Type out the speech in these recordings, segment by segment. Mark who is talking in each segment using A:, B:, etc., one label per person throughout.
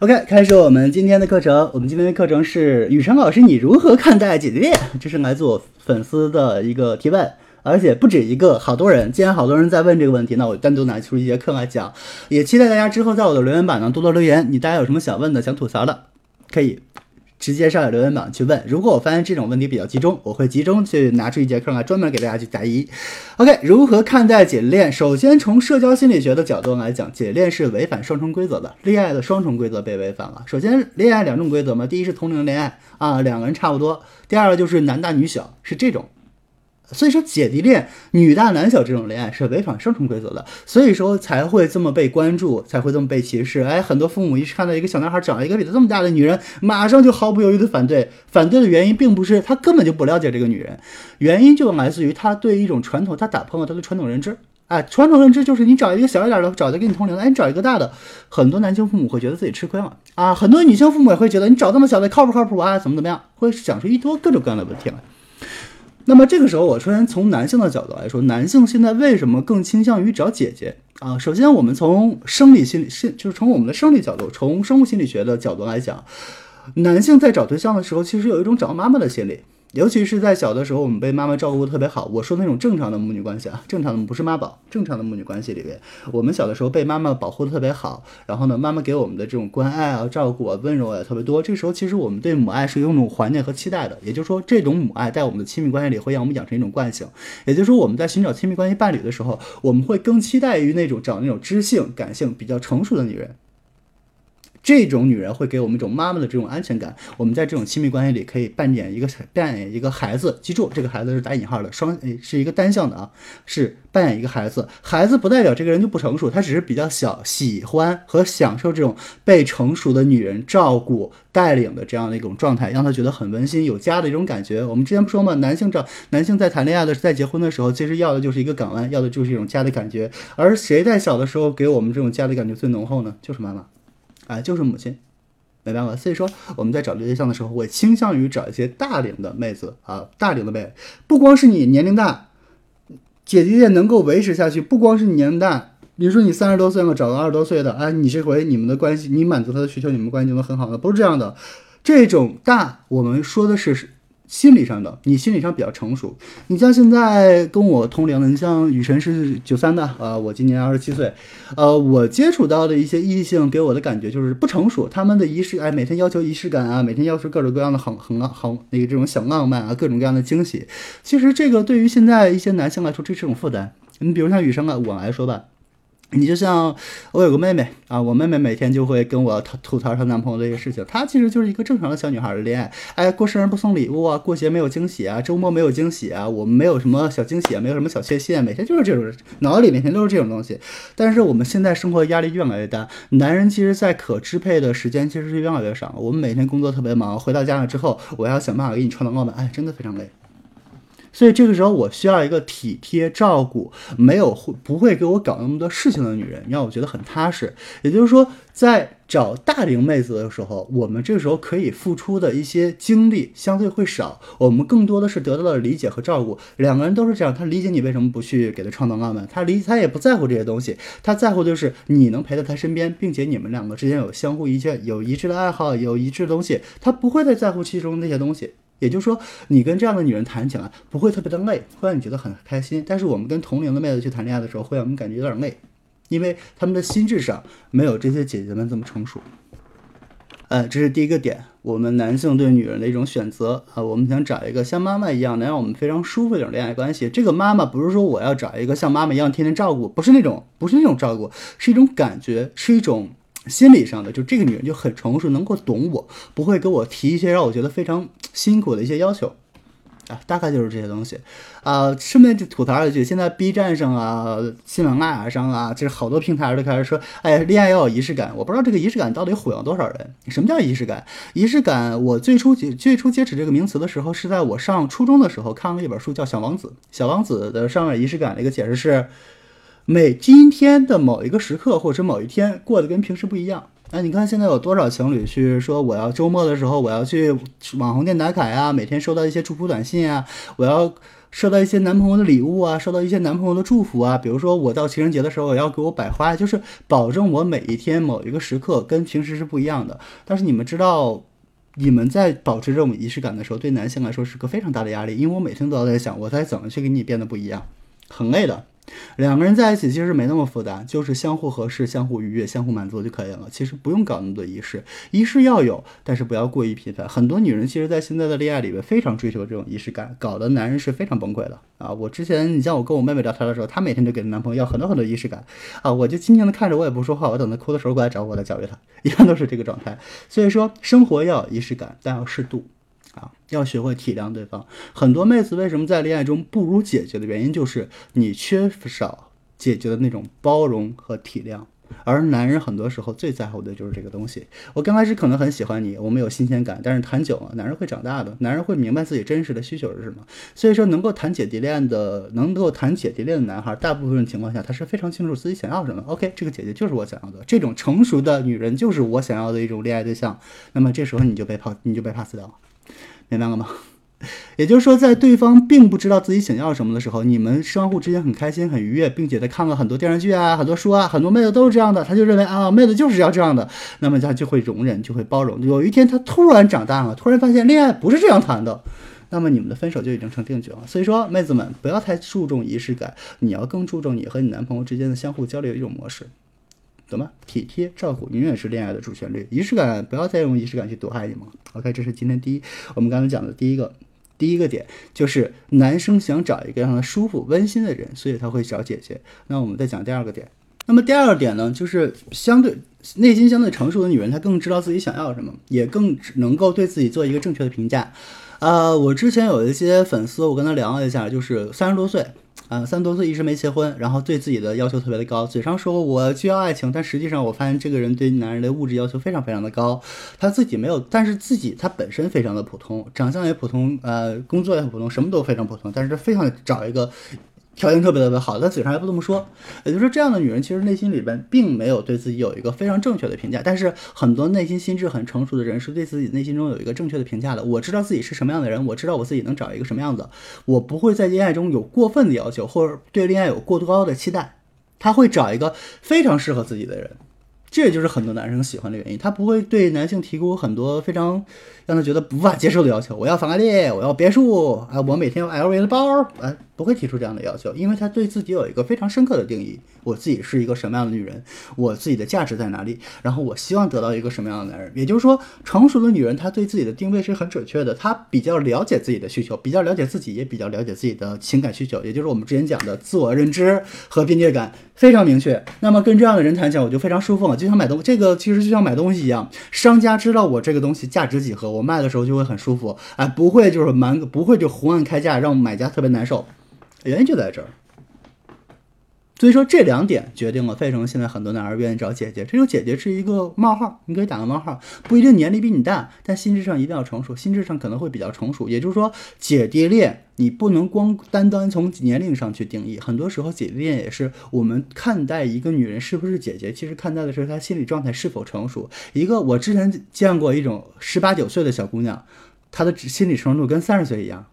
A: OK，开始我们今天的课程。我们今天的课程是雨辰老师，你如何看待姐弟恋？这是来自我粉丝的一个提问，而且不止一个，好多人。既然好多人在问这个问题，那我单独拿出一节课来讲。也期待大家之后在我的留言板上多多留言。你大家有什么想问的、想吐槽的，可以。直接上留言板去问。如果我发现这种问题比较集中，我会集中去拿出一节课来专门给大家去答疑。OK，如何看待姐恋？首先从社交心理学的角度来讲，姐恋是违反双重规则的，恋爱的双重规则被违反了。首先，恋爱两种规则嘛，第一是同龄恋爱啊，两个人差不多；第二个就是男大女小，是这种。所以说，姐弟恋女大男小这种恋爱是违反双重规则的，所以说才会这么被关注，才会这么被歧视。哎，很多父母一看到一个小男孩长了一个比他这么大的女人，马上就毫不犹豫的反对。反对的原因并不是他根本就不了解这个女人，原因就来自于他对一种传统，他打破了他的传统认知。哎，传统认知就是你找一个小一点的，找的跟你同龄的，哎，你找一个大的。很多男性父母会觉得自己吃亏了啊，很多女性父母也会觉得你找这么小的靠不靠谱啊，怎么怎么样，会想出一多各种各样的问题来。那么这个时候，我首先从男性的角度来说，男性现在为什么更倾向于找姐姐啊？首先，我们从生理心理，是就是从我们的生理角度，从生物心理学的角度来讲，男性在找对象的时候，其实有一种找妈妈的心理。尤其是在小的时候，我们被妈妈照顾的特别好。我说那种正常的母女关系啊，正常的不是妈宝，正常的母女关系里边，我们小的时候被妈妈保护的特别好。然后呢，妈妈给我们的这种关爱啊、照顾啊、温柔也特别多。这时候其实我们对母爱是有一种怀念和期待的。也就是说，这种母爱在我们的亲密关系里会让我们养成一种惯性。也就是说，我们在寻找亲密关系伴侣的时候，我们会更期待于那种找那种知性、感性比较成熟的女人。这种女人会给我们一种妈妈的这种安全感。我们在这种亲密关系里可以扮演一个扮演一个孩子，记住这个孩子是打引号的，双是一个单向的啊，是扮演一个孩子。孩子不代表这个人就不成熟，他只是比较小，喜欢和享受这种被成熟的女人照顾带领的这样的一种状态，让他觉得很温馨有家的一种感觉。我们之前不说吗？男性找男性在谈恋爱的在结婚的时候，其实要的就是一个港湾，要的就是一种家的感觉。而谁在小的时候给我们这种家的感觉最浓厚呢？就是妈妈。啊，就是母亲，没办法。所以说，我们在找对象的时候，我倾向于找一些大龄的妹子啊，大龄的妹。不光是你年龄大，姐弟恋能够维持下去，不光是你年龄大，比如说你三十多岁了，找个二十多岁的，哎，你这回你们的关系，你满足他的需求，你们关系就能很好的，不是这样的。这种大，我们说的是。心理上的，你心理上比较成熟。你像现在跟我同龄的，你像雨辰是九三的啊，我今年二十七岁。呃，我接触到的一些异性给我的感觉就是不成熟，他们的仪式，哎，每天要求仪式感啊，每天要求各种各样的很很浪很那个这种小浪漫啊，各种各样的惊喜。其实这个对于现在一些男性来说，这是一种负担。你比如像雨生啊，我来说吧。你就像我有个妹妹啊，我妹妹每天就会跟我吐吐槽她男朋友的一些事情。她其实就是一个正常的小女孩的恋爱，哎，过生日不送礼物啊，过节没有惊喜啊，周末没有惊喜啊，我们没有什么小惊喜，没有什么小缺陷，每天就是这种，脑子里每天都是这种东西。但是我们现在生活压力越来越大，男人其实在可支配的时间其实是越来越少。我们每天工作特别忙，回到家了之后，我要想办法给你创造浪漫，哎，真的非常累。所以这个时候，我需要一个体贴照顾、没有会不会给我搞那么多事情的女人，让我觉得很踏实。也就是说，在找大龄妹子的时候，我们这个时候可以付出的一些精力相对会少，我们更多的是得到了理解和照顾。两个人都是这样，他理解你为什么不去给他创造浪漫，他理他也不在乎这些东西，他在乎就是你能陪在他身边，并且你们两个之间有相互一切有一致的爱好，有一致的东西，他不会再在乎其中那些东西。也就是说，你跟这样的女人谈起来不会特别的累，会让你觉得很开心。但是我们跟同龄的妹子去谈恋爱的时候，会让我们感觉有点累，因为他们的心智上没有这些姐姐们这么成熟。呃，这是第一个点，我们男性对女人的一种选择啊，我们想找一个像妈妈一样能让我们非常舒服的一种恋爱关系。这个妈妈不是说我要找一个像妈妈一样天天照顾，不是那种，不是那种照顾，是一种感觉，是一种。心理上的，就这个女人就很成熟，能够懂我，不会给我提一些让我觉得非常辛苦的一些要求，啊，大概就是这些东西，啊，顺便就吐槽一句，现在 B 站上啊、喜马拉雅上啊，就是好多平台都开始说，哎，恋爱要有仪式感，我不知道这个仪式感到底毁了多少人。什么叫仪式感？仪式感，我最初接最初接触这个名词的时候，是在我上初中的时候看了一本书，叫《小王子》。小王子的上面仪式感的一个解释是。每今天的某一个时刻，或者某一天过得跟平时不一样，那你看现在有多少情侣去说我要周末的时候我要去网红店打卡呀，每天收到一些祝福短信啊，我要收到一些男朋友的礼物啊，收到一些男朋友的祝福啊。比如说我到情人节的时候，我要给我摆花，就是保证我每一天某一个时刻跟平时是不一样的。但是你们知道，你们在保持这种仪式感的时候，对男性来说是个非常大的压力，因为我每天都要在想，我该怎么去给你变得不一样，很累的。两个人在一起其实没那么复杂，就是相互合适、相互愉悦、相互满足就可以了。其实不用搞那么多仪式，仪式要有，但是不要过于频繁。很多女人其实，在现在的恋爱里面非常追求这种仪式感，搞得男人是非常崩溃的啊！我之前，你像我跟我妹妹聊天的时候，她每天就给她男朋友要很多很多仪式感啊，我就静静的看着，我也不说话，我等她哭的时候过来找我，来教育她，一般都是这个状态。所以说，生活要有仪式感，但要适度。啊，要学会体谅对方。很多妹子为什么在恋爱中不如姐姐的原因，就是你缺少姐姐的那种包容和体谅。而男人很多时候最在乎的就是这个东西。我刚开始可能很喜欢你，我们有新鲜感，但是谈久了，男人会长大的，男人会明白自己真实的需求是什么。所以说，能够谈姐弟恋的，能够谈姐弟恋的男孩，大部分情况下他是非常清楚自己想要什么。OK，这个姐姐就是我想要的，这种成熟的女人就是我想要的一种恋爱对象。那么这时候你就被抛，你就被 pass 掉了。明白了吗？也就是说，在对方并不知道自己想要什么的时候，你们相互之间很开心、很愉悦，并且在看了很多电视剧啊、很多书啊，很多妹子都是这样的，他就认为啊，妹子就是要这样的，那么他就会容忍，就会包容。有一天他突然长大了，突然发现恋爱不是这样谈的，那么你们的分手就已经成定局了。所以说，妹子们不要太注重仪式感，你要更注重你和你男朋友之间的相互交流一种模式。懂吗？体贴照顾永远是恋爱的主旋律。仪式感，不要再用仪式感去毒害你们。OK，这是今天第一，我们刚才讲的第一个第一个点，就是男生想找一个让他舒服、温馨的人，所以他会找姐姐。那我们再讲第二个点。那么第二个点呢，就是相对内心相对成熟的女人，她更知道自己想要什么，也更能够对自己做一个正确的评价。呃，我之前有一些粉丝，我跟他聊了一下，就是三十多岁。啊，三十多岁一直没结婚，然后对自己的要求特别的高，嘴上说我需要爱情，但实际上我发现这个人对男人的物质要求非常非常的高，他自己没有，但是自己他本身非常的普通，长相也普通，呃，工作也很普通，什么都非常普通，但是他非常找一个。条件特别特别好，但嘴上还不这么说。也就是说，这样的女人其实内心里边并没有对自己有一个非常正确的评价。但是很多内心心智很成熟的人是对自己内心中有一个正确的评价的。我知道自己是什么样的人，我知道我自己能找一个什么样子，我不会在恋爱中有过分的要求，或者对恋爱有过多高的期待。他会找一个非常适合自己的人。这也就是很多男生喜欢的原因，他不会对男性提出很多非常让他觉得无法接受的要求。我要法拉利，我要别墅，啊，我每天要 LV 的包，啊，不会提出这样的要求，因为他对自己有一个非常深刻的定义。我自己是一个什么样的女人，我自己的价值在哪里，然后我希望得到一个什么样的男人。也就是说，成熟的女人她对自己的定位是很准确的，她比较了解自己的需求，比较了解自己，也比较了解自己的情感需求，也就是我们之前讲的自我认知和边界感非常明确。那么跟这样的人谈起来，我就非常舒服了。就像买东，这个其实就像买东西一样，商家知道我这个东西价值几何，我卖的时候就会很舒服，哎，不会就是蛮不会就胡乱开价，让买家特别难受。原因就在这儿。所以说这两点决定了为什么现在很多男孩愿意找姐姐。这种姐姐是一个冒号，你可以打个冒号，不一定年龄比你大，但心智上一定要成熟，心智上可能会比较成熟。也就是说，姐弟恋你不能光单单从年龄上去定义，很多时候姐弟恋也是我们看待一个女人是不是姐姐，其实看待的是她心理状态是否成熟。一个我之前见过一种十八九岁的小姑娘，她的心理成熟跟三十岁一样，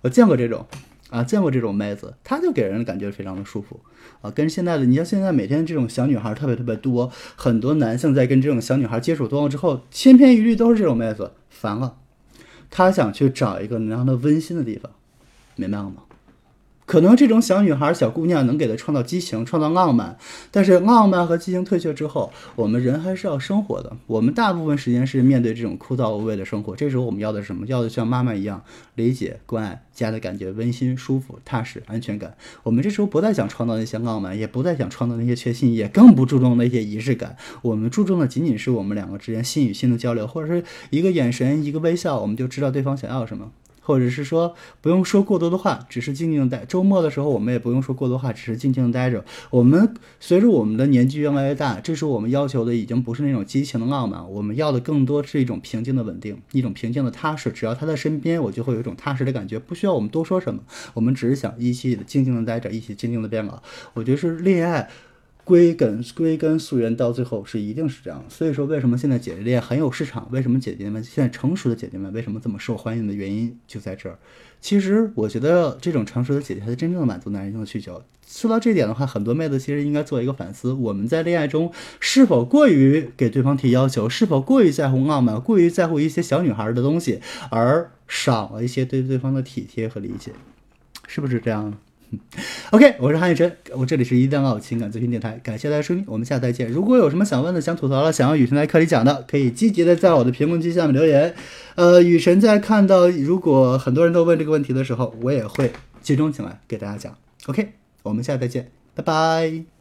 A: 我见过这种。啊，见过这种妹子，她就给人感觉非常的舒服啊。跟现在的，你像现在每天这种小女孩特别特别多，很多男性在跟这种小女孩接触多了之后，千篇一律都是这种妹子，烦了。他想去找一个能让他温馨的地方，明白了吗？可能这种小女孩、小姑娘能给她创造激情、创造浪漫，但是浪漫和激情退却之后，我们人还是要生活的。我们大部分时间是面对这种枯燥无味的生活，这时候我们要的是什么？要的像妈妈一样理解、关爱，家的感觉温馨、舒服、踏实、安全感。我们这时候不再想创造那些浪漫，也不再想创造那些确信，也更不注重那些仪式感。我们注重的仅仅是我们两个之间心与心的交流，或者是一个眼神、一个微笑，我们就知道对方想要什么。或者是说不用说过多的话，只是静静的待。周末的时候，我们也不用说过多话，只是静静的待着。我们随着我们的年纪越来越大，这时候我们要求的已经不是那种激情的浪漫，我们要的更多是一种平静的稳定，一种平静的踏实。只要他在身边，我就会有一种踏实的感觉，不需要我们多说什么，我们只是想一起静静的待着，一起静静的变老。我觉得是恋爱。归根归根溯源，到最后是一定是这样。所以说，为什么现在姐姐恋很有市场？为什么姐姐们现在成熟的姐姐们为什么这么受欢迎的原因就在这儿。其实我觉得这种成熟的姐姐才是真正的满足男人的需求。说到这点的话，很多妹子其实应该做一个反思：我们在恋爱中是否过于给对方提要求，是否过于在乎浪漫，过于在乎一些小女孩的东西，而少了一些对对方的体贴和理解，是不是这样 OK，我是韩雨辰，我这里是一定要情感咨询电台，感谢大家收听，我们下次再见。如果有什么想问的、想吐槽的、想要雨辰来课里讲的，可以积极的在我的评论区下面留言。呃，雨辰在看到如果很多人都问这个问题的时候，我也会集中起来给大家讲。OK，我们下次再见，拜拜。